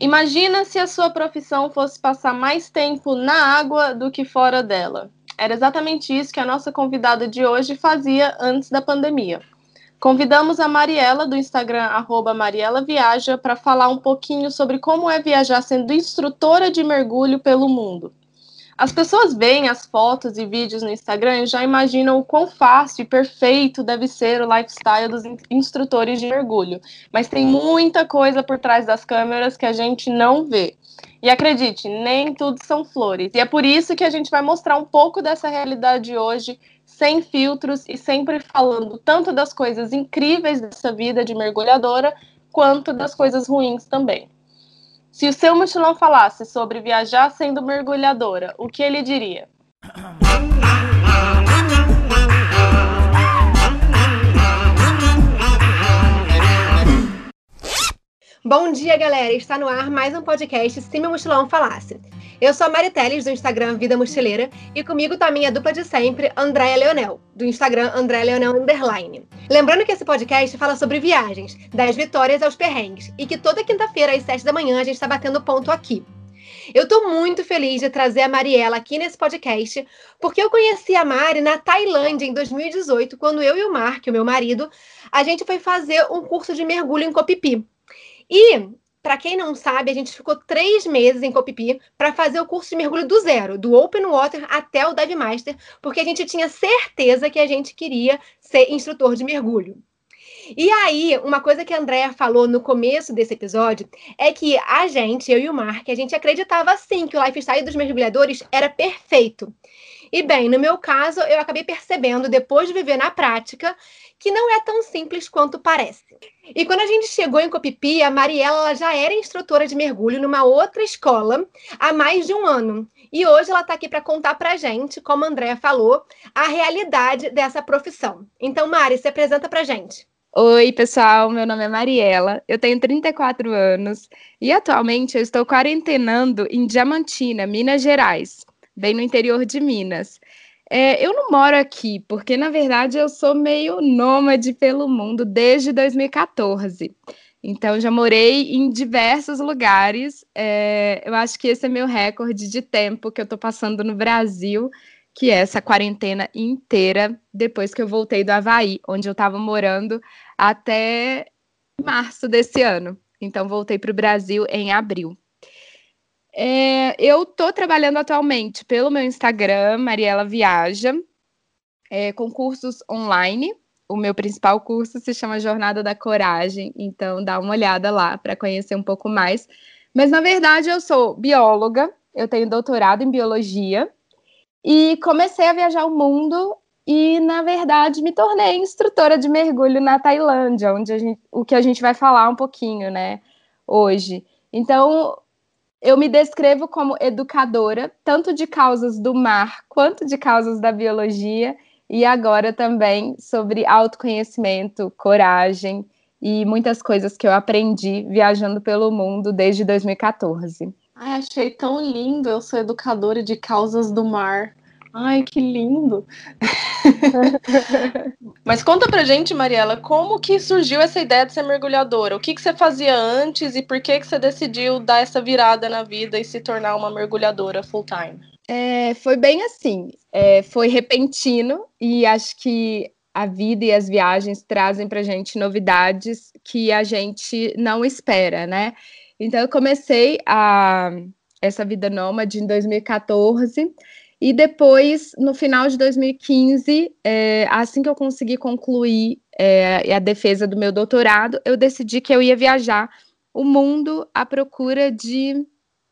Imagina se a sua profissão fosse passar mais tempo na água do que fora dela. Era exatamente isso que a nossa convidada de hoje fazia antes da pandemia. Convidamos a Mariela, do Instagram, arroba Mariela Viaja, para falar um pouquinho sobre como é viajar sendo instrutora de mergulho pelo mundo. As pessoas veem as fotos e vídeos no Instagram e já imaginam o quão fácil e perfeito deve ser o lifestyle dos instrutores de mergulho. Mas tem muita coisa por trás das câmeras que a gente não vê. E acredite, nem tudo são flores. E é por isso que a gente vai mostrar um pouco dessa realidade hoje, sem filtros e sempre falando tanto das coisas incríveis dessa vida de mergulhadora, quanto das coisas ruins também. Se o seu mochilão falasse sobre viajar sendo mergulhadora, o que ele diria? Bom dia, galera! Está no ar mais um podcast Se Meu Mochilão Falasse. Eu sou a Mari Teles, do Instagram Vida Mochileira, e comigo tá a minha dupla de sempre, Andréa Leonel, do Instagram Andréa Leonel Underline. Lembrando que esse podcast fala sobre viagens, das vitórias aos perrengues, e que toda quinta-feira, às sete da manhã, a gente está batendo ponto aqui. Eu tô muito feliz de trazer a Mariela aqui nesse podcast, porque eu conheci a Mari na Tailândia em 2018, quando eu e o Mark, o meu marido, a gente foi fazer um curso de mergulho em Copipi. E, para quem não sabe, a gente ficou três meses em Copipi para fazer o curso de mergulho do zero, do Open Water até o Dive Master, porque a gente tinha certeza que a gente queria ser instrutor de mergulho. E aí, uma coisa que a Andrea falou no começo desse episódio é que a gente, eu e o Mark, a gente acreditava sim que o lifestyle dos mergulhadores era perfeito. E bem, no meu caso, eu acabei percebendo, depois de viver na prática, que não é tão simples quanto parece. E quando a gente chegou em Copipi, a Mariela já era instrutora de mergulho numa outra escola há mais de um ano. E hoje ela está aqui para contar para gente, como a Andrea falou, a realidade dessa profissão. Então, Mari, se apresenta para gente. Oi, pessoal, meu nome é Mariela, eu tenho 34 anos e atualmente eu estou quarentenando em Diamantina, Minas Gerais, bem no interior de Minas. É, eu não moro aqui, porque na verdade eu sou meio nômade pelo mundo desde 2014. Então já morei em diversos lugares. É, eu acho que esse é meu recorde de tempo que eu estou passando no Brasil, que é essa quarentena inteira, depois que eu voltei do Havaí, onde eu estava morando até março desse ano. Então voltei para o Brasil em abril. É, eu estou trabalhando atualmente pelo meu Instagram, Mariela Viaja, é, com cursos online. O meu principal curso se chama Jornada da Coragem, então dá uma olhada lá para conhecer um pouco mais. Mas na verdade eu sou bióloga, eu tenho doutorado em biologia e comecei a viajar o mundo e na verdade me tornei instrutora de mergulho na Tailândia, onde gente, o que a gente vai falar um pouquinho, né, hoje. Então, eu me descrevo como educadora, tanto de causas do mar quanto de causas da biologia, e agora também sobre autoconhecimento, coragem e muitas coisas que eu aprendi viajando pelo mundo desde 2014. Ai, achei tão lindo. Eu sou educadora de causas do mar. Ai, que lindo! Mas conta pra gente, Mariela, como que surgiu essa ideia de ser mergulhadora? O que, que você fazia antes e por que, que você decidiu dar essa virada na vida e se tornar uma mergulhadora full-time? É, foi bem assim, é, foi repentino e acho que a vida e as viagens trazem pra gente novidades que a gente não espera, né? Então eu comecei a essa vida nômade em 2014 e depois, no final de 2015, é, assim que eu consegui concluir é, a defesa do meu doutorado, eu decidi que eu ia viajar o mundo à procura de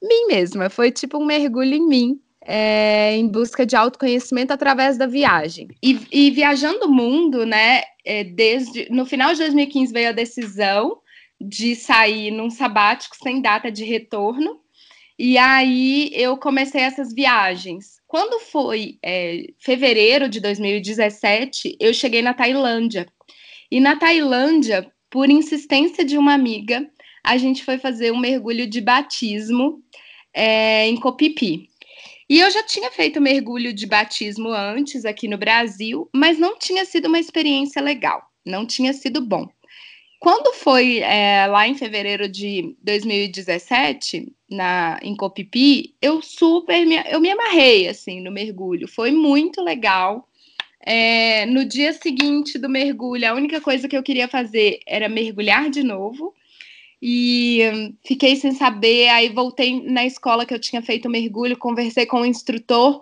mim mesma. Foi tipo um mergulho em mim, é, em busca de autoconhecimento através da viagem. E, e viajando o mundo, né, é, desde no final de 2015 veio a decisão de sair num sabático sem data de retorno. E aí eu comecei essas viagens. Quando foi é, fevereiro de 2017, eu cheguei na Tailândia. E na Tailândia, por insistência de uma amiga, a gente foi fazer um mergulho de batismo é, em Copipi. E eu já tinha feito mergulho de batismo antes aqui no Brasil, mas não tinha sido uma experiência legal, não tinha sido bom. Quando foi é, lá em fevereiro de 2017, na, em Copipi, eu super me, eu me amarrei assim no mergulho. Foi muito legal. É, no dia seguinte do mergulho, a única coisa que eu queria fazer era mergulhar de novo. E hum, fiquei sem saber. Aí voltei na escola que eu tinha feito o mergulho, conversei com o instrutor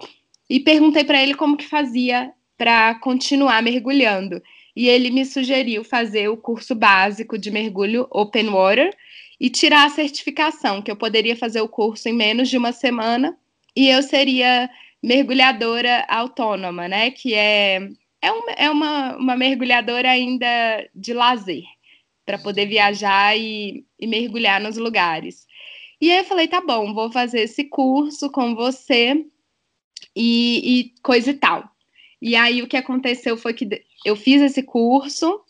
e perguntei para ele como que fazia para continuar mergulhando e ele me sugeriu fazer o curso básico de mergulho Open Water e tirar a certificação, que eu poderia fazer o curso em menos de uma semana e eu seria mergulhadora autônoma, né? Que é, é, uma, é uma, uma mergulhadora ainda de lazer, para poder viajar e, e mergulhar nos lugares. E aí eu falei, tá bom, vou fazer esse curso com você e, e coisa e tal. E aí o que aconteceu foi que eu fiz esse curso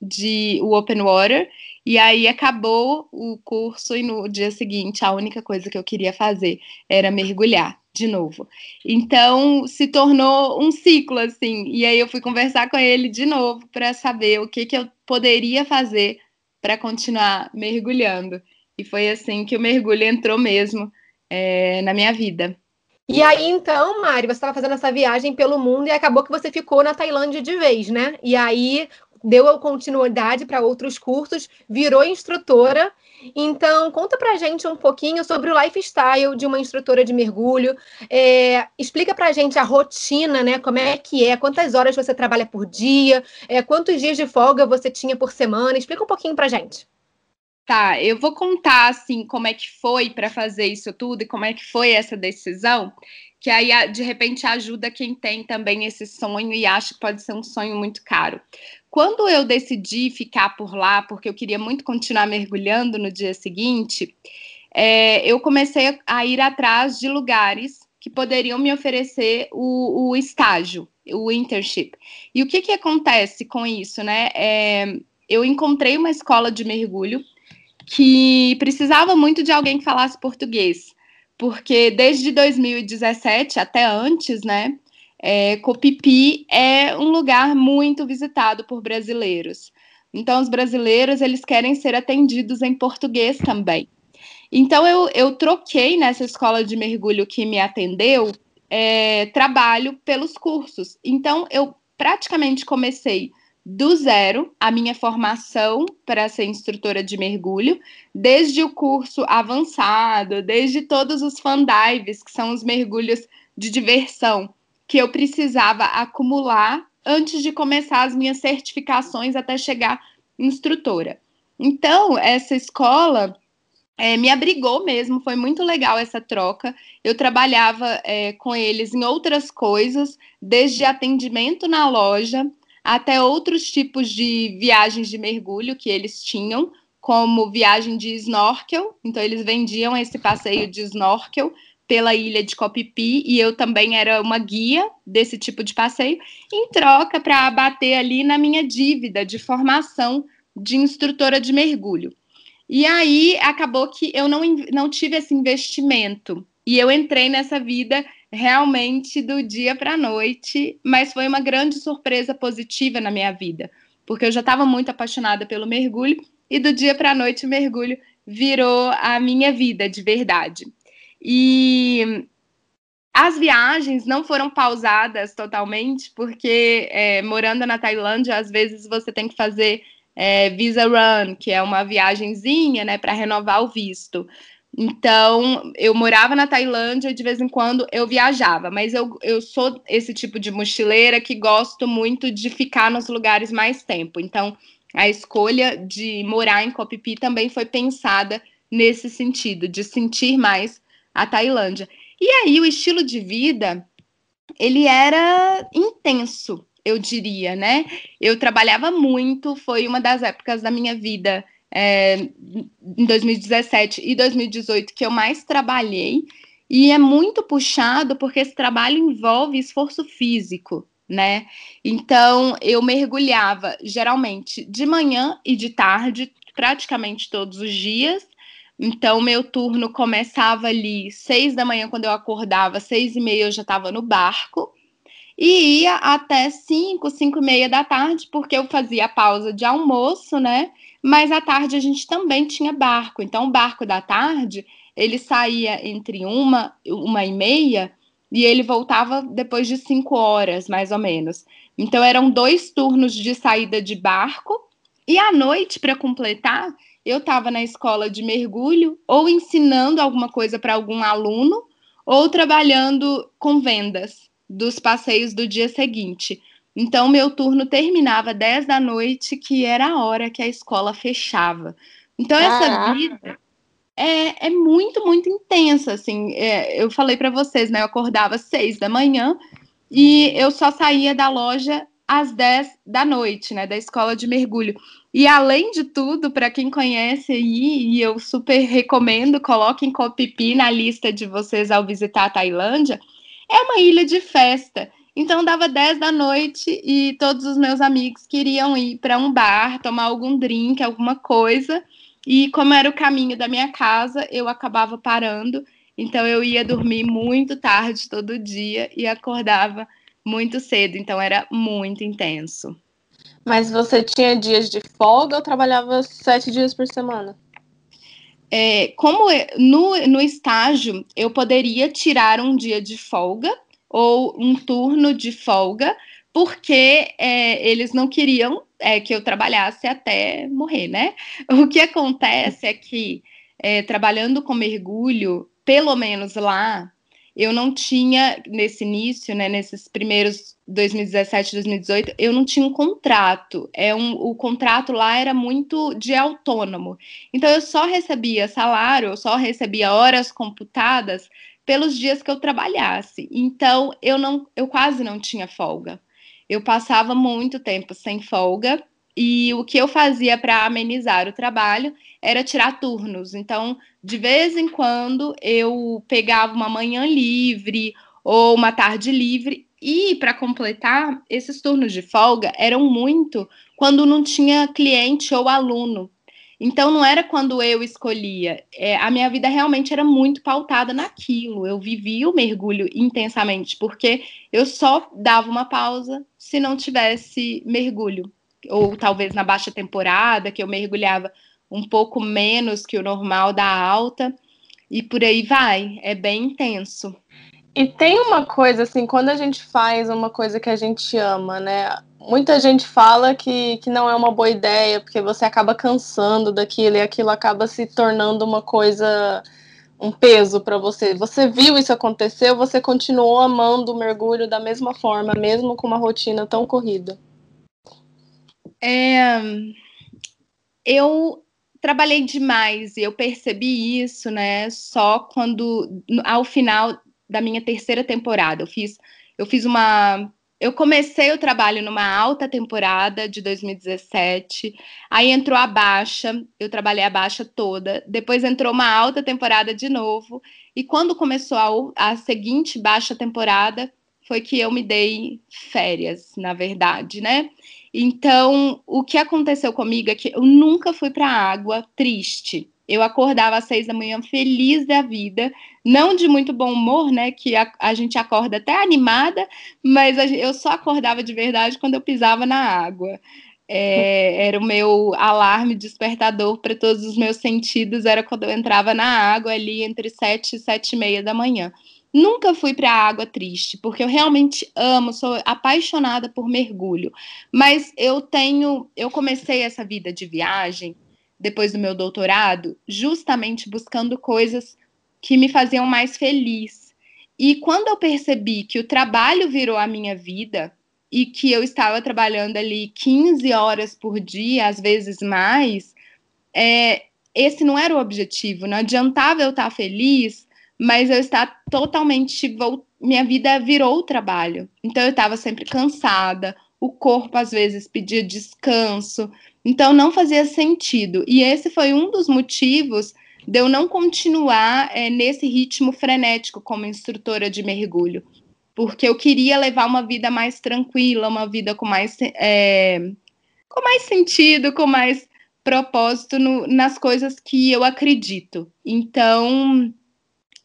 de o Open Water e aí acabou o curso e no dia seguinte a única coisa que eu queria fazer era mergulhar de novo. Então se tornou um ciclo assim. E aí eu fui conversar com ele de novo para saber o que que eu poderia fazer para continuar mergulhando. E foi assim que o mergulho entrou mesmo é, na minha vida. E aí, então, Mari, você estava fazendo essa viagem pelo mundo e acabou que você ficou na Tailândia de vez, né? E aí deu continuidade para outros cursos, virou instrutora. Então, conta pra gente um pouquinho sobre o lifestyle de uma instrutora de mergulho. É, explica pra gente a rotina, né? Como é que é, quantas horas você trabalha por dia, é, quantos dias de folga você tinha por semana. Explica um pouquinho pra gente. Tá, eu vou contar assim como é que foi para fazer isso tudo e como é que foi essa decisão, que aí de repente ajuda quem tem também esse sonho e acha que pode ser um sonho muito caro. Quando eu decidi ficar por lá, porque eu queria muito continuar mergulhando no dia seguinte, é, eu comecei a ir atrás de lugares que poderiam me oferecer o, o estágio, o internship. E o que, que acontece com isso, né? É, eu encontrei uma escola de mergulho que precisava muito de alguém que falasse português, porque desde 2017 até antes, né, é, Copipi é um lugar muito visitado por brasileiros. Então, os brasileiros eles querem ser atendidos em português também. Então, eu, eu troquei nessa escola de mergulho que me atendeu é, trabalho pelos cursos. Então, eu praticamente comecei do zero a minha formação para ser instrutora de mergulho, desde o curso avançado, desde todos os fan dives, que são os mergulhos de diversão, que eu precisava acumular antes de começar as minhas certificações até chegar instrutora. Então, essa escola é, me abrigou mesmo, foi muito legal essa troca. Eu trabalhava é, com eles em outras coisas, desde atendimento na loja até outros tipos de viagens de mergulho que eles tinham, como viagem de snorkel. Então, eles vendiam esse passeio de snorkel pela ilha de Copipi e eu também era uma guia desse tipo de passeio, em troca para abater ali na minha dívida de formação de instrutora de mergulho. E aí acabou que eu não, não tive esse investimento e eu entrei nessa vida realmente do dia para a noite, mas foi uma grande surpresa positiva na minha vida, porque eu já estava muito apaixonada pelo mergulho e do dia para a noite o mergulho virou a minha vida de verdade. E as viagens não foram pausadas totalmente, porque é, morando na Tailândia, às vezes você tem que fazer é, visa run, que é uma viagenzinha, né, para renovar o visto. Então, eu morava na Tailândia e de vez em quando eu viajava, mas eu, eu sou esse tipo de mochileira que gosto muito de ficar nos lugares mais tempo. Então, a escolha de morar em Koh Phi também foi pensada nesse sentido, de sentir mais a Tailândia. E aí, o estilo de vida, ele era intenso, eu diria, né? Eu trabalhava muito, foi uma das épocas da minha vida é, em 2017 e 2018 que eu mais trabalhei, e é muito puxado porque esse trabalho envolve esforço físico, né? Então eu mergulhava geralmente de manhã e de tarde, praticamente todos os dias. Então meu turno começava ali seis da manhã quando eu acordava, seis e meia eu já estava no barco. E ia até 5, 5 e meia da tarde, porque eu fazia pausa de almoço, né? Mas à tarde a gente também tinha barco. Então, o barco da tarde, ele saía entre uma, uma e meia e ele voltava depois de cinco horas, mais ou menos. Então, eram dois turnos de saída de barco. E à noite, para completar, eu estava na escola de mergulho, ou ensinando alguma coisa para algum aluno, ou trabalhando com vendas dos passeios do dia seguinte. Então, meu turno terminava 10 da noite, que era a hora que a escola fechava. Então, essa vida é, é muito, muito intensa, assim. É, eu falei para vocês, né? Eu acordava às 6 da manhã e eu só saía da loja às 10 da noite, né? Da escola de mergulho. E além de tudo, para quem conhece aí, e eu super recomendo, coloquem Copipi na lista de vocês ao visitar a Tailândia, é uma ilha de festa. Então dava 10 da noite e todos os meus amigos queriam ir para um bar, tomar algum drink, alguma coisa. E como era o caminho da minha casa, eu acabava parando. Então eu ia dormir muito tarde todo dia e acordava muito cedo. Então era muito intenso. Mas você tinha dias de folga ou trabalhava sete dias por semana? É, como no, no estágio eu poderia tirar um dia de folga ou um turno de folga, porque é, eles não queriam é, que eu trabalhasse até morrer, né? O que acontece é que, é, trabalhando com mergulho, pelo menos lá, eu não tinha, nesse início, né, nesses primeiros 2017, 2018, eu não tinha um contrato. É um, o contrato lá era muito de autônomo. Então, eu só recebia salário, eu só recebia horas computadas pelos dias que eu trabalhasse. Então, eu, não, eu quase não tinha folga. Eu passava muito tempo sem folga e o que eu fazia para amenizar o trabalho era tirar turnos. Então, de vez em quando, eu pegava uma manhã livre ou uma tarde livre. E, para completar, esses turnos de folga eram muito quando não tinha cliente ou aluno. Então, não era quando eu escolhia. É, a minha vida realmente era muito pautada naquilo. Eu vivia o mergulho intensamente, porque eu só dava uma pausa se não tivesse mergulho ou talvez na baixa temporada, que eu mergulhava um pouco menos que o normal da alta, e por aí vai, é bem intenso. E tem uma coisa assim, quando a gente faz uma coisa que a gente ama, né? Muita gente fala que, que não é uma boa ideia, porque você acaba cansando daquilo e aquilo acaba se tornando uma coisa, um peso para você. Você viu isso acontecer, você continuou amando o mergulho da mesma forma, mesmo com uma rotina tão corrida. É, eu trabalhei demais e eu percebi isso, né? Só quando ao final da minha terceira temporada, eu fiz eu fiz uma eu comecei o trabalho numa alta temporada de 2017, aí entrou a baixa, eu trabalhei a baixa toda, depois entrou uma alta temporada de novo, e quando começou a, a seguinte baixa temporada, foi que eu me dei férias, na verdade, né? Então, o que aconteceu comigo é que eu nunca fui para a água triste. Eu acordava às seis da manhã feliz da vida, não de muito bom humor, né? Que a, a gente acorda até animada, mas a, eu só acordava de verdade quando eu pisava na água. É, era o meu alarme despertador para todos os meus sentidos, era quando eu entrava na água ali entre sete e sete e meia da manhã. Nunca fui para a água triste, porque eu realmente amo, sou apaixonada por mergulho. Mas eu tenho, eu comecei essa vida de viagem depois do meu doutorado, justamente buscando coisas que me faziam mais feliz. E quando eu percebi que o trabalho virou a minha vida e que eu estava trabalhando ali 15 horas por dia, às vezes mais, é, esse não era o objetivo. Não adiantava eu estar feliz mas eu estava totalmente. Minha vida virou trabalho. Então eu estava sempre cansada, o corpo às vezes pedia descanso, então não fazia sentido. E esse foi um dos motivos de eu não continuar é, nesse ritmo frenético como instrutora de mergulho, porque eu queria levar uma vida mais tranquila, uma vida com mais, é, com mais sentido, com mais propósito no, nas coisas que eu acredito. Então,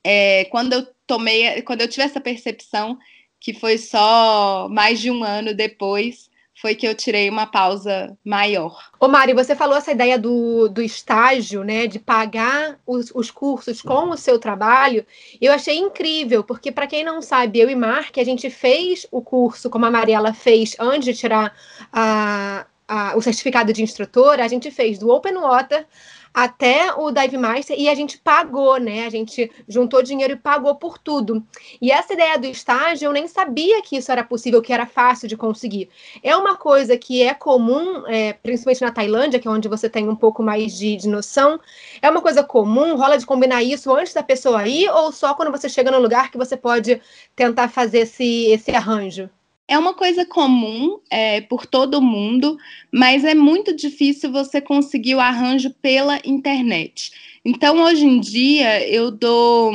é, quando eu tomei, quando eu tive essa percepção que foi só mais de um ano depois foi que eu tirei uma pausa maior. Ô Mari, você falou essa ideia do, do estágio, né, de pagar os, os cursos com o seu trabalho, eu achei incrível, porque para quem não sabe, eu e Mark, a gente fez o curso como a Mariela fez antes de tirar a, a, o certificado de instrutora, a gente fez do Open Water até o Dive Master e a gente pagou, né? A gente juntou dinheiro e pagou por tudo. E essa ideia do estágio, eu nem sabia que isso era possível, que era fácil de conseguir. É uma coisa que é comum, é, principalmente na Tailândia, que é onde você tem um pouco mais de, de noção. É uma coisa comum, rola de combinar isso antes da pessoa ir ou só quando você chega no lugar que você pode tentar fazer esse, esse arranjo? É uma coisa comum é, por todo mundo, mas é muito difícil você conseguir o arranjo pela internet. Então, hoje em dia, eu dou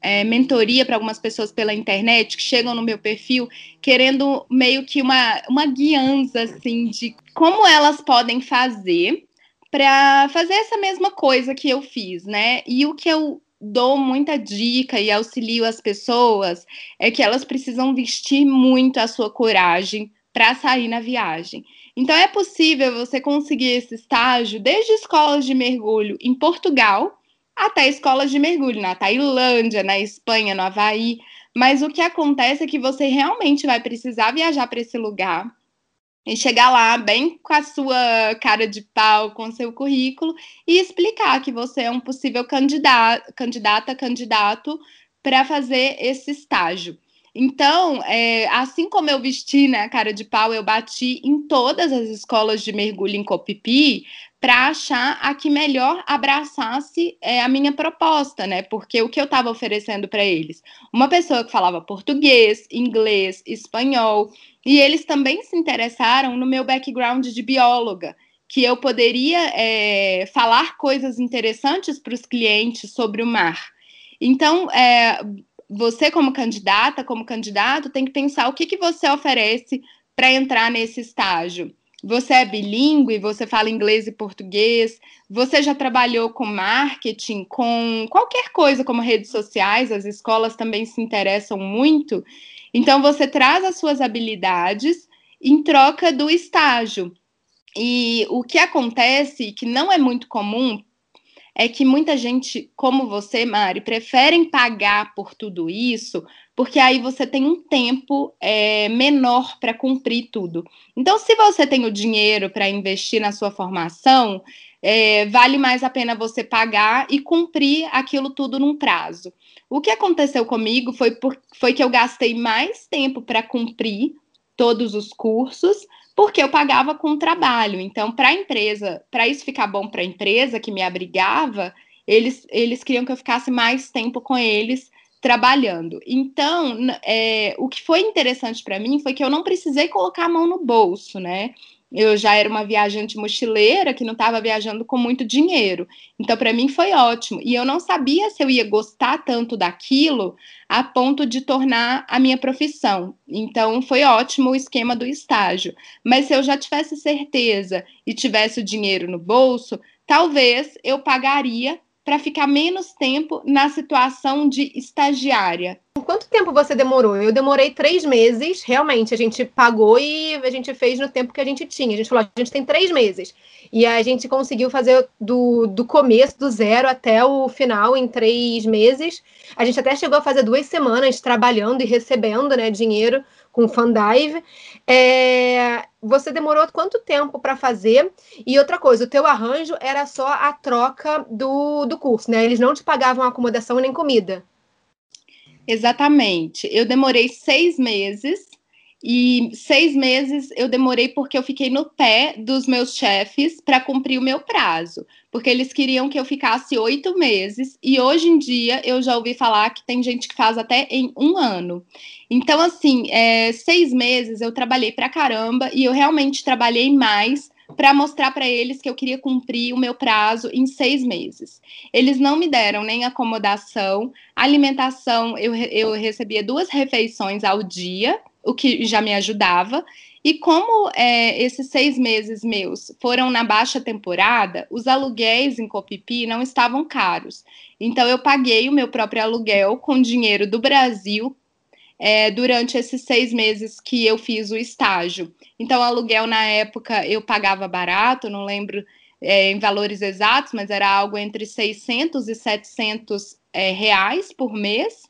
é, mentoria para algumas pessoas pela internet que chegam no meu perfil querendo meio que uma, uma guiança assim de como elas podem fazer para fazer essa mesma coisa que eu fiz, né? E o que eu dou muita dica e auxilio as pessoas é que elas precisam vestir muito a sua coragem para sair na viagem. Então é possível você conseguir esse estágio desde escolas de mergulho em Portugal até escolas de mergulho na Tailândia, na Espanha, no Havaí. Mas o que acontece é que você realmente vai precisar viajar para esse lugar e chegar lá bem com a sua cara de pau, com o seu currículo e explicar que você é um possível candidato, candidata, candidato para fazer esse estágio. Então, é, assim como eu vesti né, a cara de pau, eu bati em todas as escolas de mergulho em Copipi para achar a que melhor abraçasse é, a minha proposta, né? Porque o que eu estava oferecendo para eles? Uma pessoa que falava português, inglês, espanhol, e eles também se interessaram no meu background de bióloga, que eu poderia é, falar coisas interessantes para os clientes sobre o mar. Então, é, você, como candidata, como candidato, tem que pensar o que, que você oferece para entrar nesse estágio. Você é bilíngue, você fala inglês e português, você já trabalhou com marketing, com qualquer coisa como redes sociais, as escolas também se interessam muito. Então, você traz as suas habilidades em troca do estágio. E o que acontece, que não é muito comum, é que muita gente, como você, Mari, preferem pagar por tudo isso, porque aí você tem um tempo é, menor para cumprir tudo. Então, se você tem o dinheiro para investir na sua formação, é, vale mais a pena você pagar e cumprir aquilo tudo num prazo. O que aconteceu comigo foi, por, foi que eu gastei mais tempo para cumprir todos os cursos, porque eu pagava com trabalho. Então, para a empresa, para isso ficar bom para a empresa que me abrigava, eles, eles queriam que eu ficasse mais tempo com eles trabalhando. Então, é, o que foi interessante para mim foi que eu não precisei colocar a mão no bolso, né? Eu já era uma viajante mochileira que não estava viajando com muito dinheiro. Então, para mim foi ótimo. E eu não sabia se eu ia gostar tanto daquilo a ponto de tornar a minha profissão. Então, foi ótimo o esquema do estágio. Mas se eu já tivesse certeza e tivesse o dinheiro no bolso, talvez eu pagaria para ficar menos tempo na situação de estagiária. Quanto tempo você demorou? Eu demorei três meses, realmente. A gente pagou e a gente fez no tempo que a gente tinha. A gente falou, a gente tem três meses. E a gente conseguiu fazer do, do começo, do zero até o final, em três meses. A gente até chegou a fazer duas semanas trabalhando e recebendo né, dinheiro com Fandive. É, você demorou quanto tempo para fazer? E outra coisa, o teu arranjo era só a troca do, do curso, né? Eles não te pagavam acomodação nem comida. Exatamente. Eu demorei seis meses e seis meses eu demorei porque eu fiquei no pé dos meus chefes para cumprir o meu prazo, porque eles queriam que eu ficasse oito meses, e hoje em dia eu já ouvi falar que tem gente que faz até em um ano. Então, assim, é, seis meses eu trabalhei para caramba e eu realmente trabalhei mais para mostrar para eles que eu queria cumprir o meu prazo em seis meses. Eles não me deram nem acomodação, alimentação, eu, eu recebia duas refeições ao dia o que já me ajudava. E como é, esses seis meses meus foram na baixa temporada, os aluguéis em Copipi não estavam caros. Então eu paguei o meu próprio aluguel com dinheiro do Brasil. é, durante esses seis meses que eu fiz o estágio. Então, aluguel na época eu pagava barato, não lembro é, em valores exatos, mas era algo entre 600 e 700 é, reais por mês.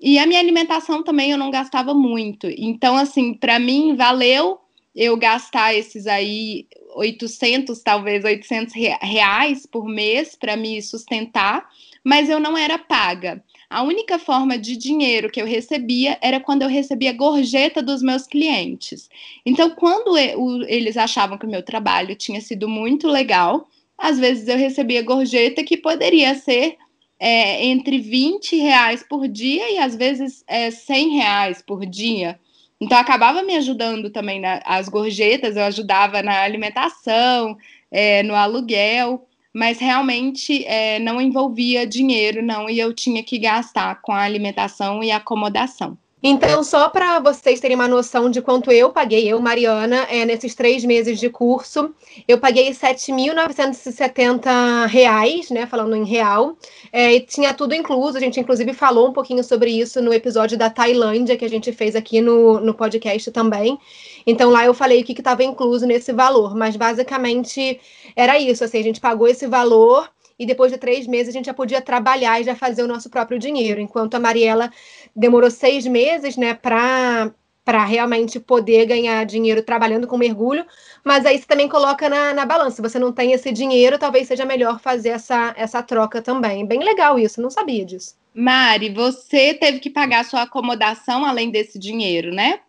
E a minha alimentação também eu não gastava muito. Então, assim, para mim valeu eu gastar esses aí 800, talvez 800 reais por mês para me sustentar, mas eu não era paga. A única forma de dinheiro que eu recebia era quando eu recebia gorjeta dos meus clientes. Então, quando eles achavam que o meu trabalho tinha sido muito legal, às vezes eu recebia gorjeta que poderia ser é, entre 20 reais por dia e às vezes é, 100 reais por dia. Então, acabava me ajudando também nas gorjetas, eu ajudava na alimentação, é, no aluguel mas realmente é, não envolvia dinheiro, não, e eu tinha que gastar com a alimentação e acomodação. Então, só para vocês terem uma noção de quanto eu paguei, eu, Mariana, é, nesses três meses de curso, eu paguei R$ 7.970, né, falando em real, é, e tinha tudo incluso, a gente inclusive falou um pouquinho sobre isso no episódio da Tailândia, que a gente fez aqui no, no podcast também, então lá eu falei o que estava incluso nesse valor, mas basicamente era isso, assim, a gente pagou esse valor e depois de três meses a gente já podia trabalhar e já fazer o nosso próprio dinheiro, enquanto a Mariela demorou seis meses, né, para para realmente poder ganhar dinheiro trabalhando com mergulho, mas aí você também coloca na, na balança. Se você não tem esse dinheiro, talvez seja melhor fazer essa, essa troca também. Bem legal isso, não sabia disso. Mari, você teve que pagar sua acomodação além desse dinheiro, né?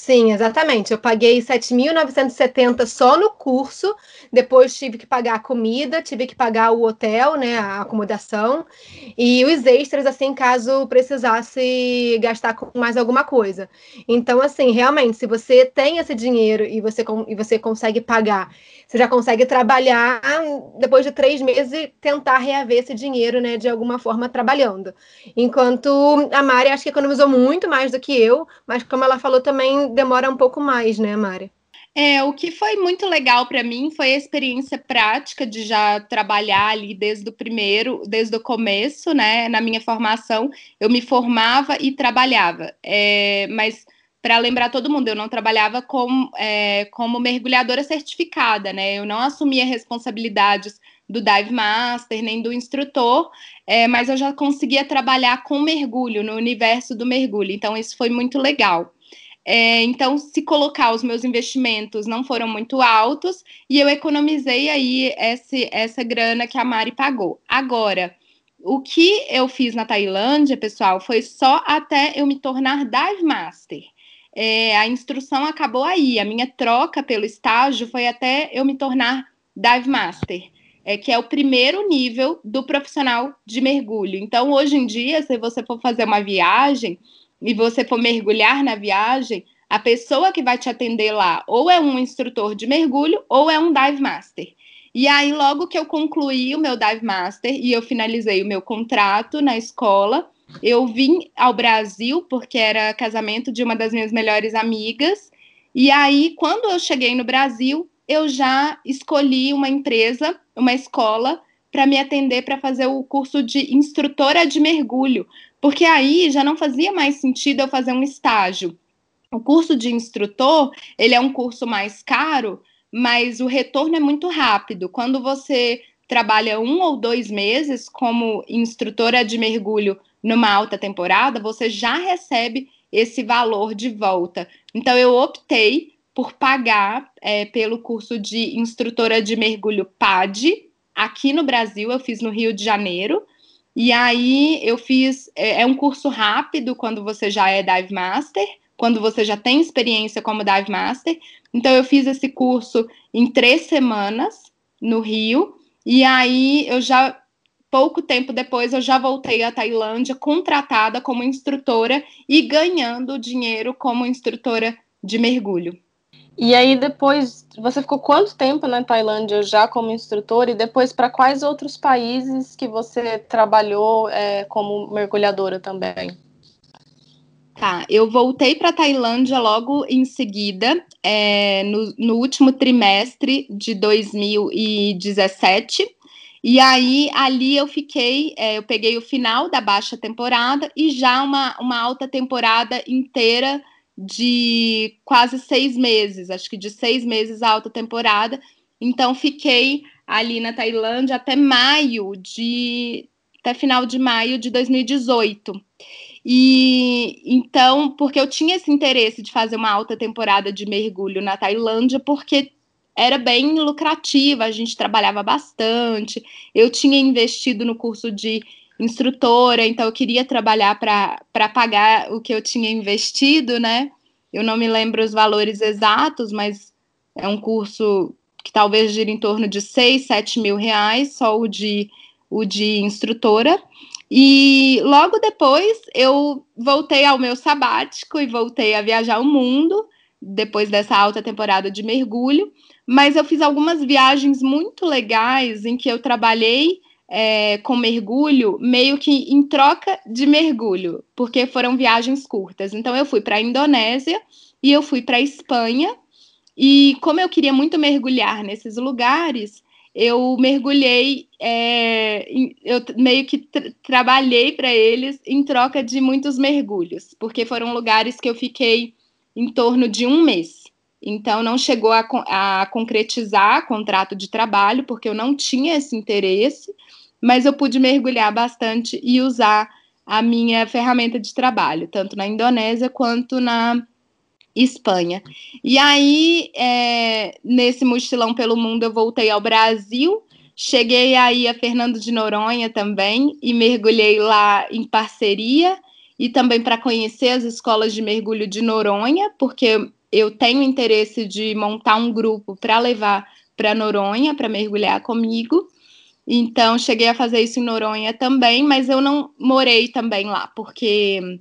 Sim, exatamente. Eu paguei 7.970 só no curso, depois tive que pagar a comida, tive que pagar o hotel, né, a acomodação, e os extras, assim, caso precisasse gastar com mais alguma coisa. Então, assim, realmente, se você tem esse dinheiro e você, e você consegue pagar você já consegue trabalhar depois de três meses e tentar reaver esse dinheiro, né, de alguma forma trabalhando. Enquanto a Mari acho que economizou muito mais do que eu, mas como ela falou também demora um pouco mais, né, Mari? É, o que foi muito legal para mim foi a experiência prática de já trabalhar ali desde o primeiro, desde o começo, né? Na minha formação, eu me formava e trabalhava. É, mas para lembrar todo mundo, eu não trabalhava como, é, como mergulhadora certificada, né? Eu não assumia responsabilidades do dive master nem do instrutor, é, mas eu já conseguia trabalhar com mergulho no universo do mergulho. Então isso foi muito legal. É, então, se colocar os meus investimentos não foram muito altos e eu economizei aí esse, essa grana que a Mari pagou. Agora, o que eu fiz na Tailândia, pessoal, foi só até eu me tornar dive master é, a instrução acabou aí. A minha troca pelo estágio foi até eu me tornar dive master, é, que é o primeiro nível do profissional de mergulho. Então, hoje em dia, se você for fazer uma viagem e você for mergulhar na viagem, a pessoa que vai te atender lá ou é um instrutor de mergulho ou é um dive master. E aí, logo que eu concluí o meu dive master e eu finalizei o meu contrato na escola, eu vim ao Brasil porque era casamento de uma das minhas melhores amigas. E aí, quando eu cheguei no Brasil, eu já escolhi uma empresa, uma escola, para me atender para fazer o curso de instrutora de mergulho, porque aí já não fazia mais sentido eu fazer um estágio. O curso de instrutor, ele é um curso mais caro, mas o retorno é muito rápido. Quando você trabalha um ou dois meses como instrutora de mergulho numa alta temporada, você já recebe esse valor de volta. Então, eu optei por pagar é, pelo curso de instrutora de mergulho PAD. Aqui no Brasil, eu fiz no Rio de Janeiro. E aí, eu fiz. É, é um curso rápido quando você já é Dive Master, quando você já tem experiência como Dive Master. Então, eu fiz esse curso em três semanas no Rio. E aí, eu já pouco tempo depois eu já voltei à Tailândia contratada como instrutora e ganhando dinheiro como instrutora de mergulho. E aí depois, você ficou quanto tempo na Tailândia já como instrutora e depois para quais outros países que você trabalhou é, como mergulhadora também? Tá, eu voltei para Tailândia logo em seguida, é, no, no último trimestre de 2017 E aí, ali eu fiquei, é, eu peguei o final da baixa temporada e já uma, uma alta temporada inteira de quase seis meses, acho que de seis meses a alta temporada. Então, fiquei ali na Tailândia até maio de. até final de maio de 2018. E então, porque eu tinha esse interesse de fazer uma alta temporada de mergulho na Tailândia, porque era bem lucrativa, a gente trabalhava bastante. Eu tinha investido no curso de instrutora, então eu queria trabalhar para pagar o que eu tinha investido, né? Eu não me lembro os valores exatos, mas é um curso que talvez gira em torno de 6, 7 mil reais, só o de, o de instrutora. E logo depois eu voltei ao meu sabático e voltei a viajar o mundo, depois dessa alta temporada de mergulho mas eu fiz algumas viagens muito legais em que eu trabalhei é, com mergulho, meio que em troca de mergulho, porque foram viagens curtas. Então, eu fui para a Indonésia e eu fui para a Espanha. E como eu queria muito mergulhar nesses lugares, eu mergulhei, é, eu meio que tra trabalhei para eles em troca de muitos mergulhos, porque foram lugares que eu fiquei em torno de um mês. Então, não chegou a, a concretizar contrato de trabalho, porque eu não tinha esse interesse, mas eu pude mergulhar bastante e usar a minha ferramenta de trabalho, tanto na Indonésia quanto na Espanha. E aí, é, nesse mochilão pelo mundo, eu voltei ao Brasil, cheguei aí a Fernando de Noronha também e mergulhei lá em parceria e também para conhecer as escolas de mergulho de Noronha, porque eu tenho interesse de montar um grupo para levar para Noronha para mergulhar comigo. Então, cheguei a fazer isso em Noronha também, mas eu não morei também lá, porque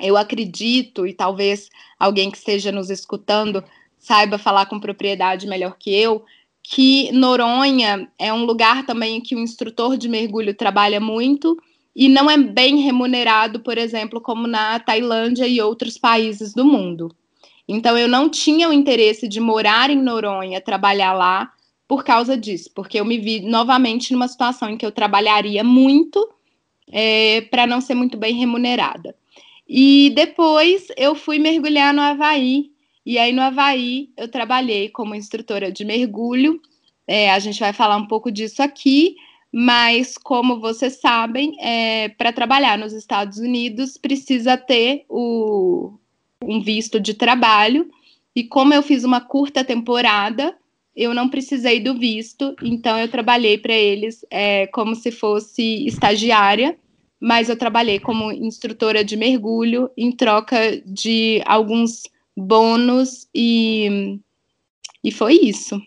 eu acredito, e talvez alguém que esteja nos escutando saiba falar com propriedade melhor que eu, que Noronha é um lugar também que o instrutor de mergulho trabalha muito e não é bem remunerado, por exemplo, como na Tailândia e outros países do mundo. Então eu não tinha o interesse de morar em Noronha, trabalhar lá por causa disso, porque eu me vi novamente numa situação em que eu trabalharia muito é, para não ser muito bem remunerada. E depois eu fui mergulhar no Havaí, e aí no Havaí eu trabalhei como instrutora de mergulho. É, a gente vai falar um pouco disso aqui, mas como vocês sabem, é, para trabalhar nos Estados Unidos precisa ter o, um visto de trabalho. E como eu fiz uma curta temporada, eu não precisei do visto, então eu trabalhei para eles é, como se fosse estagiária, mas eu trabalhei como instrutora de mergulho em troca de alguns bônus e, e foi isso.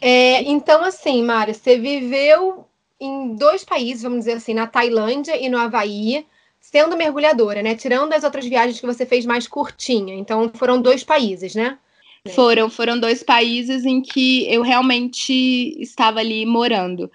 É, então, assim, Mara, você viveu em dois países, vamos dizer assim, na Tailândia e no Havaí sendo mergulhadora, né? Tirando as outras viagens que você fez mais curtinha. Então, foram dois países, né? Foram, foram dois países em que eu realmente estava ali morando.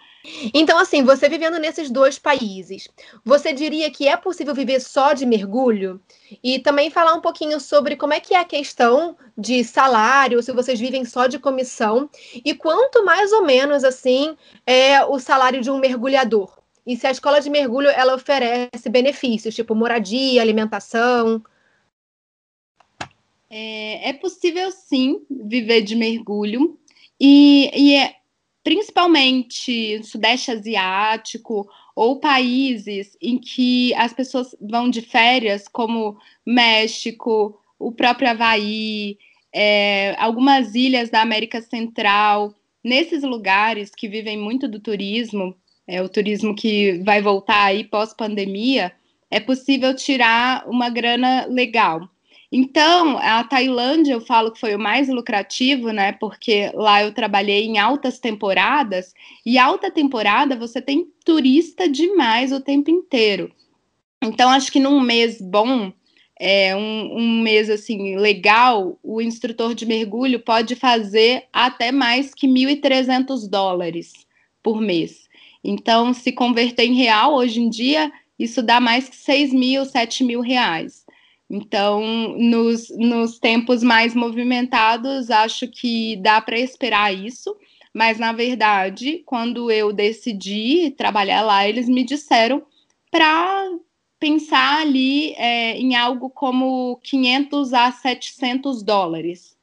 Então, assim, você vivendo nesses dois países, você diria que é possível viver só de mergulho? E também falar um pouquinho sobre como é que é a questão de salário, se vocês vivem só de comissão, e quanto mais ou menos, assim, é o salário de um mergulhador? E se a escola de mergulho ela oferece benefícios, tipo moradia, alimentação? É, é possível sim viver de mergulho e, e é, principalmente Sudeste Asiático ou países em que as pessoas vão de férias, como México, o próprio Havaí, é, algumas ilhas da América Central. Nesses lugares que vivem muito do turismo, é, o turismo que vai voltar aí pós-pandemia, é possível tirar uma grana legal. Então, a Tailândia eu falo que foi o mais lucrativo, né? Porque lá eu trabalhei em altas temporadas, e alta temporada você tem turista demais o tempo inteiro. Então, acho que num mês bom, é, um, um mês assim legal, o instrutor de mergulho pode fazer até mais que 1.300 dólares por mês. Então, se converter em real, hoje em dia, isso dá mais que 6 mil, 7 mil reais. Então, nos, nos tempos mais movimentados, acho que dá para esperar isso. mas na verdade, quando eu decidi trabalhar lá, eles me disseram para pensar ali é, em algo como 500 a 700 dólares.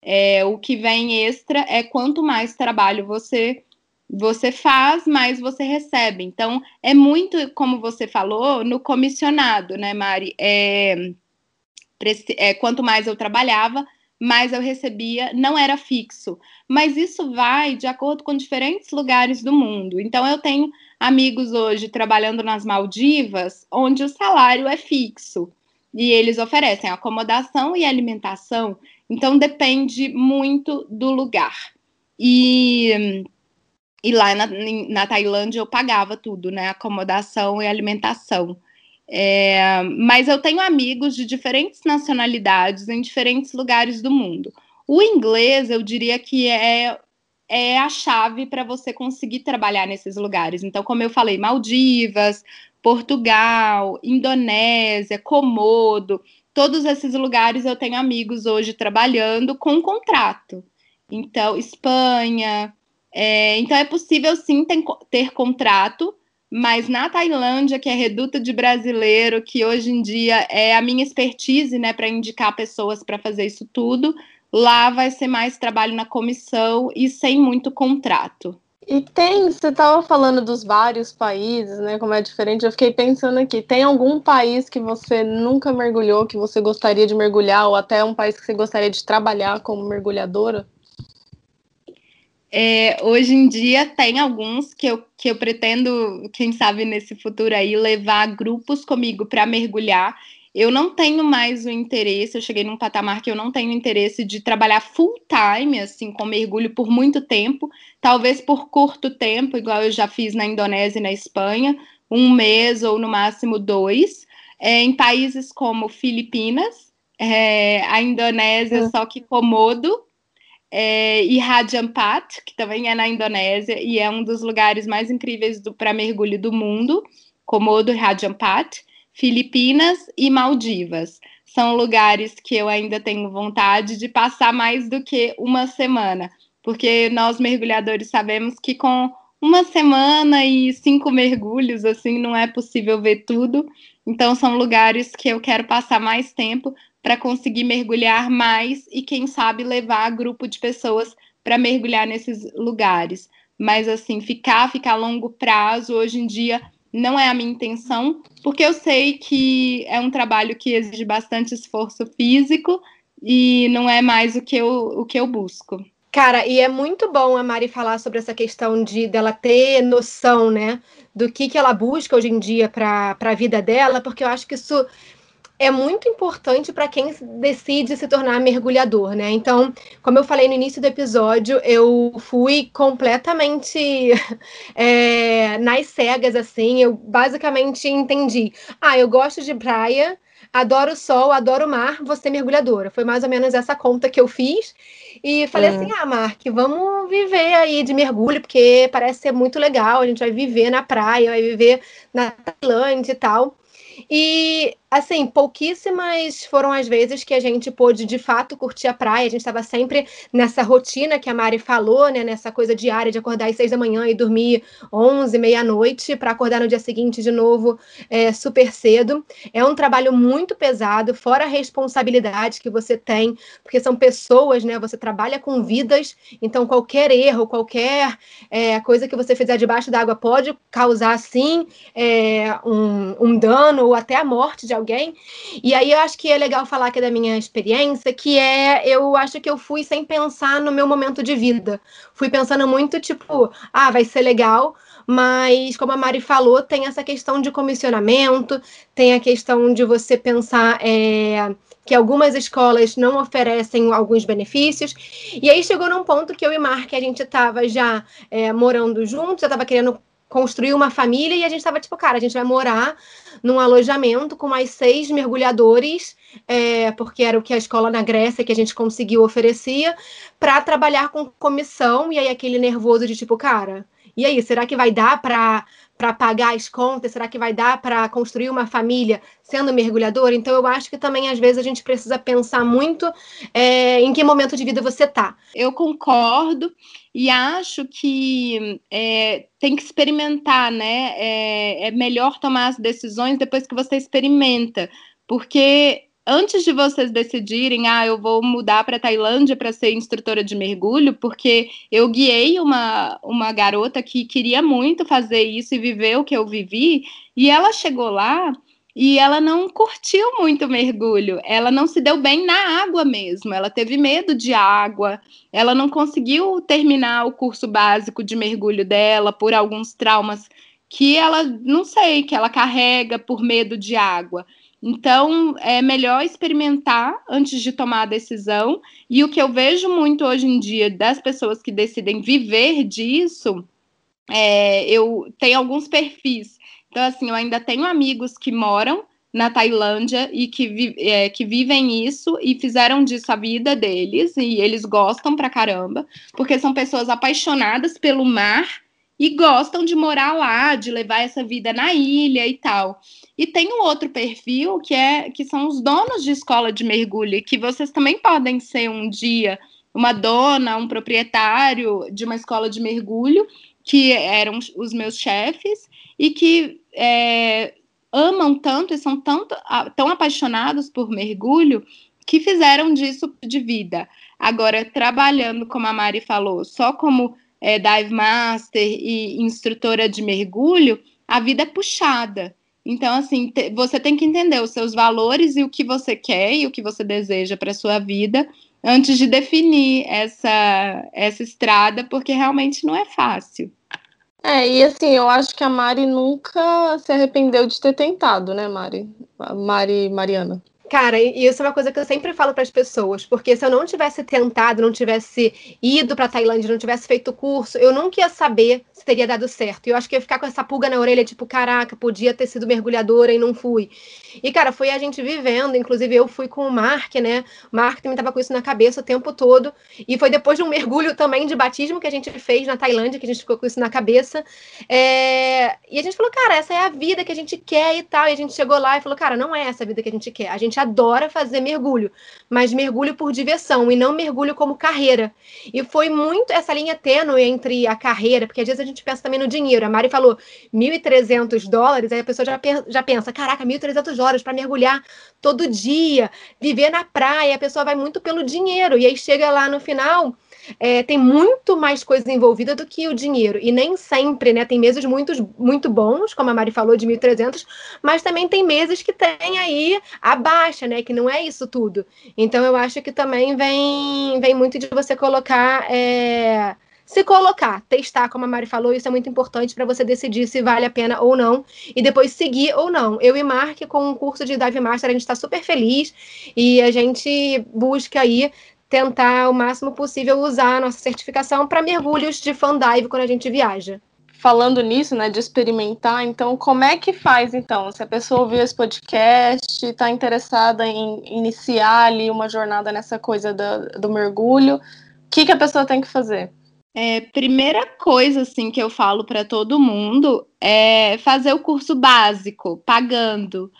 É, o que vem extra é quanto mais trabalho você você faz, mais você recebe. Então, é muito, como você falou, no comissionado, né, Mari? É, é, quanto mais eu trabalhava, mais eu recebia, não era fixo. Mas isso vai de acordo com diferentes lugares do mundo. Então, eu tenho amigos hoje trabalhando nas Maldivas, onde o salário é fixo. E eles oferecem acomodação e alimentação. Então, depende muito do lugar. E, e lá na, na Tailândia eu pagava tudo, né? Acomodação e alimentação. É, mas eu tenho amigos de diferentes nacionalidades em diferentes lugares do mundo. O inglês, eu diria que é é a chave para você conseguir trabalhar nesses lugares. Então, como eu falei, Maldivas, Portugal, Indonésia, Comodo, todos esses lugares eu tenho amigos hoje trabalhando com contrato. Então, Espanha. É, então, é possível sim ter, ter contrato, mas na Tailândia, que é reduto de brasileiro, que hoje em dia é a minha expertise, né, para indicar pessoas para fazer isso tudo, Lá vai ser mais trabalho na comissão e sem muito contrato. E tem, você estava falando dos vários países, né? Como é diferente. Eu fiquei pensando aqui, tem algum país que você nunca mergulhou, que você gostaria de mergulhar, ou até um país que você gostaria de trabalhar como mergulhadora? É, hoje em dia tem alguns que eu, que eu pretendo, quem sabe nesse futuro aí, levar grupos comigo para mergulhar eu não tenho mais o interesse, eu cheguei num patamar que eu não tenho interesse de trabalhar full time, assim, com mergulho por muito tempo, talvez por curto tempo, igual eu já fiz na Indonésia e na Espanha, um mês ou no máximo dois. É, em países como Filipinas, é, a Indonésia, uhum. só que Komodo, é, e Rajampat, que também é na Indonésia e é um dos lugares mais incríveis para mergulho do mundo, Komodo e Rajampat. Filipinas e Maldivas. São lugares que eu ainda tenho vontade de passar mais do que uma semana, porque nós mergulhadores sabemos que com uma semana e cinco mergulhos, assim, não é possível ver tudo. Então, são lugares que eu quero passar mais tempo para conseguir mergulhar mais e, quem sabe, levar grupo de pessoas para mergulhar nesses lugares. Mas, assim, ficar, ficar a longo prazo, hoje em dia, não é a minha intenção, porque eu sei que é um trabalho que exige bastante esforço físico e não é mais o que eu, o que eu busco. Cara, e é muito bom a Mari falar sobre essa questão de dela ter noção, né, do que, que ela busca hoje em dia para a vida dela, porque eu acho que isso é muito importante para quem decide se tornar mergulhador, né? Então, como eu falei no início do episódio, eu fui completamente é, nas cegas, assim. Eu basicamente entendi. Ah, eu gosto de praia, adoro o sol, adoro o mar, vou ser mergulhadora. Foi mais ou menos essa conta que eu fiz. E falei assim: ah, Mark, vamos viver aí de mergulho, porque parece ser muito legal. A gente vai viver na praia, vai viver na Tailândia e tal. E assim, pouquíssimas foram as vezes que a gente pôde de fato curtir a praia. A gente estava sempre nessa rotina que a Mari falou, né? Nessa coisa diária de acordar às seis da manhã e dormir onze, meia-noite, para acordar no dia seguinte de novo é, super cedo. É um trabalho muito pesado, fora a responsabilidade que você tem, porque são pessoas, né? Você trabalha com vidas, então qualquer erro, qualquer é, coisa que você fizer debaixo d'água pode causar, sim, é, um, um dano ou até a morte de alguém. E aí eu acho que é legal falar aqui da minha experiência, que é, eu acho que eu fui sem pensar no meu momento de vida. Fui pensando muito, tipo, ah, vai ser legal, mas como a Mari falou, tem essa questão de comissionamento, tem a questão de você pensar é, que algumas escolas não oferecem alguns benefícios. E aí chegou num ponto que eu e Mark, a gente estava já é, morando juntos, já estava querendo construir uma família e a gente estava tipo, cara, a gente vai morar num alojamento com mais seis mergulhadores, é, porque era o que a escola na Grécia que a gente conseguiu oferecia, para trabalhar com comissão e aí aquele nervoso de tipo, cara, E aí, será que vai dar para para pagar as contas? Será que vai dar para construir uma família sendo mergulhador? Então, eu acho que também, às vezes, a gente precisa pensar muito é, em que momento de vida você está. Eu concordo e acho que é, tem que experimentar, né? É, é melhor tomar as decisões depois que você experimenta, porque antes de vocês decidirem, ah, eu vou mudar para Tailândia para ser instrutora de mergulho, porque eu guiei uma, uma garota que queria muito fazer isso e viver o que eu vivi, e ela chegou lá e ela não curtiu muito o mergulho, ela não se deu bem na água mesmo, ela teve medo de água, ela não conseguiu terminar o curso básico de mergulho dela por alguns traumas que ela, não sei, que ela carrega por medo de água. Então, é melhor experimentar antes de tomar a decisão. E o que eu vejo muito hoje em dia das pessoas que decidem viver disso, é, eu tenho alguns perfis. Então, assim, eu ainda tenho amigos que moram na Tailândia e que, é, que vivem isso e fizeram disso a vida deles, e eles gostam pra caramba, porque são pessoas apaixonadas pelo mar e gostam de morar lá, de levar essa vida na ilha e tal. E tem um outro perfil que é que são os donos de escola de mergulho, que vocês também podem ser um dia uma dona, um proprietário de uma escola de mergulho, que eram os meus chefes, e que é, amam tanto e são tanto, tão apaixonados por mergulho que fizeram disso de vida. Agora, trabalhando, como a Mari falou, só como é, dive master e instrutora de mergulho, a vida é puxada. Então, assim, te, você tem que entender os seus valores e o que você quer e o que você deseja para sua vida antes de definir essa, essa estrada, porque realmente não é fácil. É, e assim, eu acho que a Mari nunca se arrependeu de ter tentado, né, Mari? Mari Mariana. Cara, e isso é uma coisa que eu sempre falo para as pessoas, porque se eu não tivesse tentado, não tivesse ido para Tailândia, não tivesse feito o curso, eu nunca ia saber teria dado certo. E eu acho que ia ficar com essa pulga na orelha, tipo, caraca, podia ter sido mergulhadora e não fui. E, cara, foi a gente vivendo, inclusive eu fui com o Mark, né? O Mark também tava com isso na cabeça o tempo todo. E foi depois de um mergulho também de batismo que a gente fez na Tailândia, que a gente ficou com isso na cabeça. É... E a gente falou, cara, essa é a vida que a gente quer e tal. E a gente chegou lá e falou, cara, não é essa a vida que a gente quer. A gente adora fazer mergulho, mas mergulho por diversão e não mergulho como carreira. E foi muito essa linha tênue entre a carreira, porque às vezes a gente pensa também no dinheiro. A Mari falou 1.300 dólares, aí a pessoa já, já pensa, caraca, 1.300 horas para mergulhar todo dia, viver na praia, a pessoa vai muito pelo dinheiro, e aí chega lá no final, é, tem muito mais coisa envolvida do que o dinheiro. E nem sempre, né? Tem meses muito, muito bons, como a Mari falou, de 1.300, mas também tem meses que tem aí a baixa, né? Que não é isso tudo. Então eu acho que também vem, vem muito de você colocar. É, se colocar, testar, como a Mari falou, isso é muito importante para você decidir se vale a pena ou não, e depois seguir ou não. Eu e Mark, com o curso de Dive Master, a gente está super feliz e a gente busca aí tentar o máximo possível usar a nossa certificação para mergulhos de fan dive quando a gente viaja. Falando nisso, né, de experimentar, então como é que faz então? Se a pessoa ouviu esse podcast, está interessada em iniciar ali uma jornada nessa coisa do, do mergulho, o que, que a pessoa tem que fazer? É, primeira coisa assim que eu falo para todo mundo é fazer o curso básico, pagando.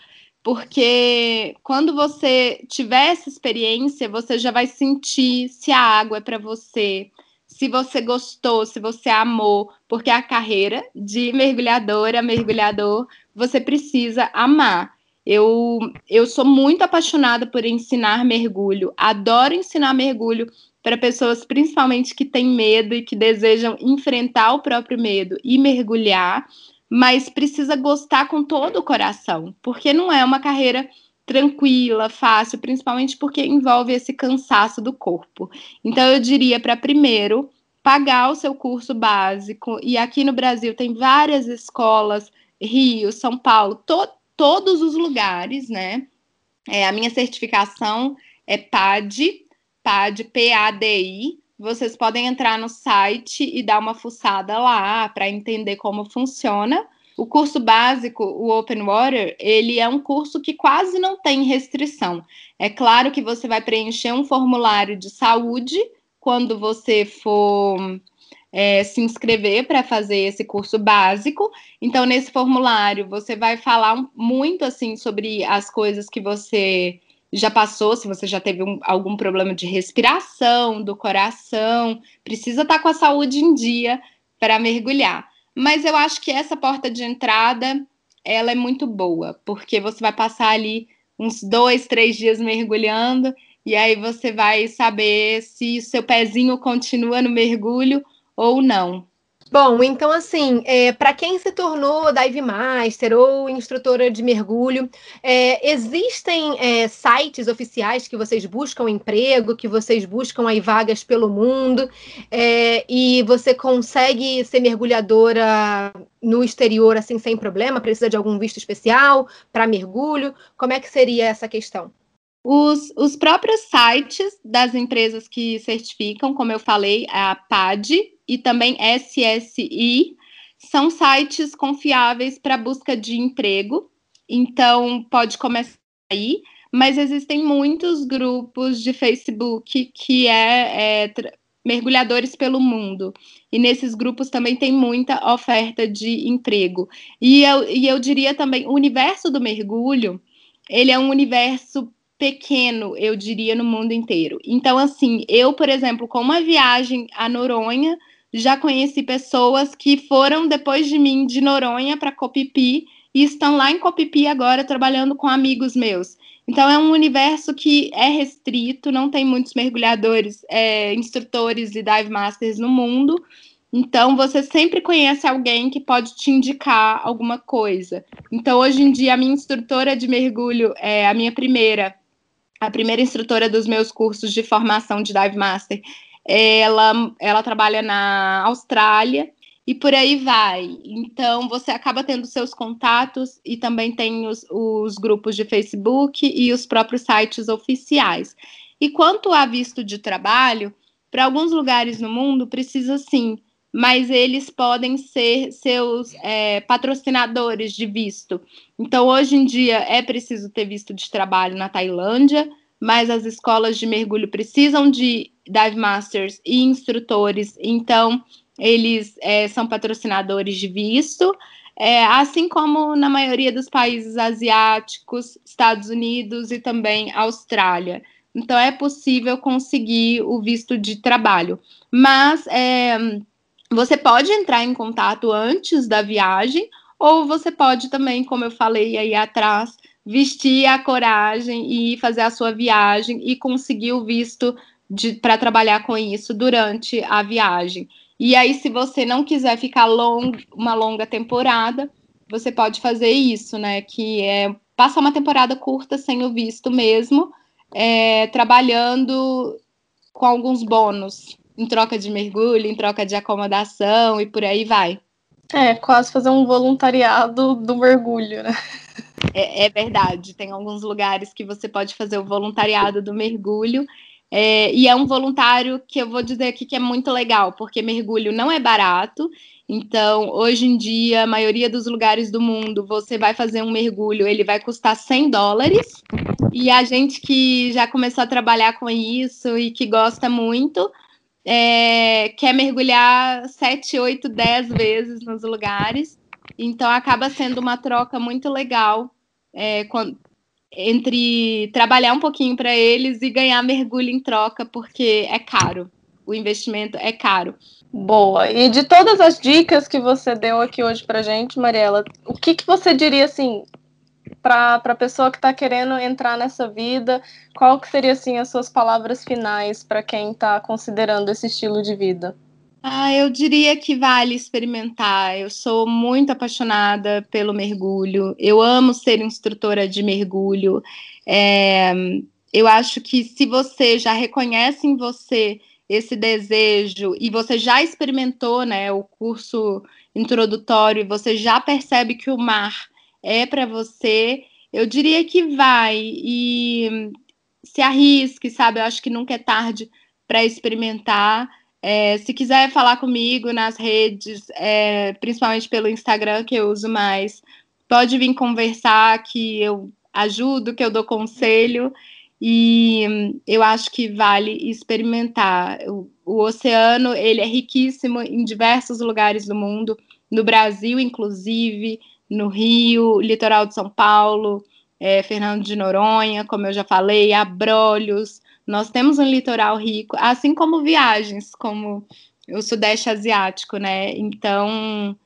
Porque quando você tiver essa experiência, você já vai sentir se a água é para você, se você gostou, se você amou, porque a carreira de mergulhadora, mergulhador, você precisa amar. Eu, eu sou muito apaixonada por ensinar mergulho, adoro ensinar mergulho para pessoas principalmente que têm medo e que desejam enfrentar o próprio medo e mergulhar, mas precisa gostar com todo o coração, porque não é uma carreira tranquila, fácil, principalmente porque envolve esse cansaço do corpo. Então eu diria para primeiro pagar o seu curso básico e aqui no Brasil tem várias escolas, Rio, São Paulo, to todos os lugares, né? É, a minha certificação é PAD, PAD, P-A-D-I. Vocês podem entrar no site e dar uma fuçada lá para entender como funciona. O curso básico, o Open Water, ele é um curso que quase não tem restrição. É claro que você vai preencher um formulário de saúde quando você for é, se inscrever para fazer esse curso básico. Então, nesse formulário, você vai falar muito assim sobre as coisas que você já passou, se você já teve um, algum problema de respiração, do coração, precisa estar tá com a saúde em dia para mergulhar. Mas eu acho que essa porta de entrada ela é muito boa, porque você vai passar ali uns dois, três dias mergulhando, e aí você vai saber se o seu pezinho continua no mergulho ou não. Bom, então assim, é, para quem se tornou dive master ou instrutora de mergulho, é, existem é, sites oficiais que vocês buscam emprego, que vocês buscam aí vagas pelo mundo, é, e você consegue ser mergulhadora no exterior assim sem problema? Precisa de algum visto especial para mergulho? Como é que seria essa questão? Os, os próprios sites das empresas que certificam, como eu falei, a PAD, e também SSI, são sites confiáveis para busca de emprego. Então, pode começar aí, mas existem muitos grupos de Facebook que é, é mergulhadores pelo mundo. E nesses grupos também tem muita oferta de emprego. E eu, e eu diria também, o universo do mergulho, ele é um universo pequeno, eu diria, no mundo inteiro. Então, assim, eu, por exemplo, com uma viagem a Noronha, já conheci pessoas que foram depois de mim de Noronha para Copipi e estão lá em Copipi agora trabalhando com amigos meus. Então é um universo que é restrito, não tem muitos mergulhadores, é, instrutores e dive masters no mundo. Então você sempre conhece alguém que pode te indicar alguma coisa. Então hoje em dia a minha instrutora de mergulho é a minha primeira, a primeira instrutora dos meus cursos de formação de dive master ela, ela trabalha na Austrália e por aí vai. Então, você acaba tendo seus contatos e também tem os, os grupos de Facebook e os próprios sites oficiais. E quanto a visto de trabalho, para alguns lugares no mundo precisa sim, mas eles podem ser seus é, patrocinadores de visto. Então, hoje em dia, é preciso ter visto de trabalho na Tailândia, mas as escolas de mergulho precisam de dive masters e instrutores, então eles é, são patrocinadores de visto, é, assim como na maioria dos países asiáticos, Estados Unidos e também Austrália. Então é possível conseguir o visto de trabalho, mas é, você pode entrar em contato antes da viagem, ou você pode também, como eu falei aí atrás, vestir a coragem e fazer a sua viagem e conseguir o visto para trabalhar com isso durante a viagem. E aí, se você não quiser ficar long, uma longa temporada, você pode fazer isso, né? Que é passar uma temporada curta sem o visto mesmo, é, trabalhando com alguns bônus, em troca de mergulho, em troca de acomodação e por aí vai. É, quase fazer um voluntariado do mergulho, né? É, é, verdade, tem alguns lugares que você pode fazer o voluntariado do mergulho. É, e é um voluntário que eu vou dizer aqui que é muito legal, porque mergulho não é barato. Então, hoje em dia, a maioria dos lugares do mundo, você vai fazer um mergulho, ele vai custar 100 dólares. E a gente que já começou a trabalhar com isso e que gosta muito, é, quer mergulhar 7, 8, 10 vezes nos lugares. Então acaba sendo uma troca muito legal é, quando, entre trabalhar um pouquinho para eles e ganhar mergulho em troca, porque é caro. O investimento é caro. Boa. E de todas as dicas que você deu aqui hoje para gente, Mariela, o que, que você diria assim para a pessoa que está querendo entrar nessa vida? Qual que seria assim as suas palavras finais para quem está considerando esse estilo de vida? Ah, eu diria que vale experimentar. Eu sou muito apaixonada pelo mergulho. Eu amo ser instrutora de mergulho. É, eu acho que se você já reconhece em você esse desejo e você já experimentou, né, o curso introdutório, você já percebe que o mar é para você, eu diria que vai e se arrisque, sabe? Eu acho que nunca é tarde para experimentar. É, se quiser falar comigo nas redes, é, principalmente pelo Instagram, que eu uso mais, pode vir conversar, que eu ajudo, que eu dou conselho. e eu acho que vale experimentar. O, o oceano ele é riquíssimo em diversos lugares do mundo, no Brasil, inclusive, no Rio, litoral de São Paulo, é, Fernando de Noronha, como eu já falei, Abrolhos. Nós temos um litoral rico, assim como viagens, como o Sudeste Asiático, né? Então,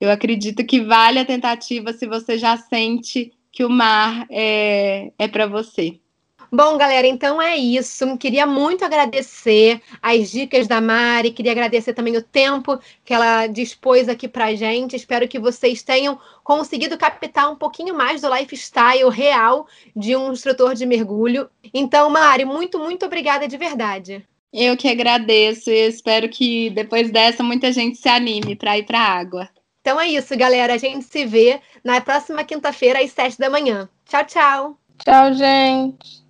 eu acredito que vale a tentativa se você já sente que o mar é, é para você. Bom, galera, então é isso. Queria muito agradecer as dicas da Mari, queria agradecer também o tempo que ela dispôs aqui pra gente. Espero que vocês tenham conseguido captar um pouquinho mais do lifestyle real de um instrutor de mergulho. Então, Mari, muito, muito obrigada de verdade. Eu que agradeço e espero que depois dessa muita gente se anime para ir para a água. Então é isso, galera. A gente se vê na próxima quinta-feira às sete da manhã. Tchau, tchau. Tchau, gente.